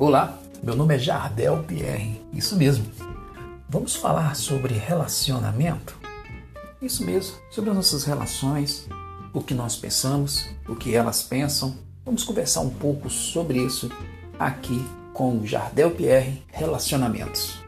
Olá, meu nome é Jardel Pierre, isso mesmo. Vamos falar sobre relacionamento? Isso mesmo, sobre as nossas relações, o que nós pensamos, o que elas pensam. Vamos conversar um pouco sobre isso aqui com o Jardel Pierre Relacionamentos.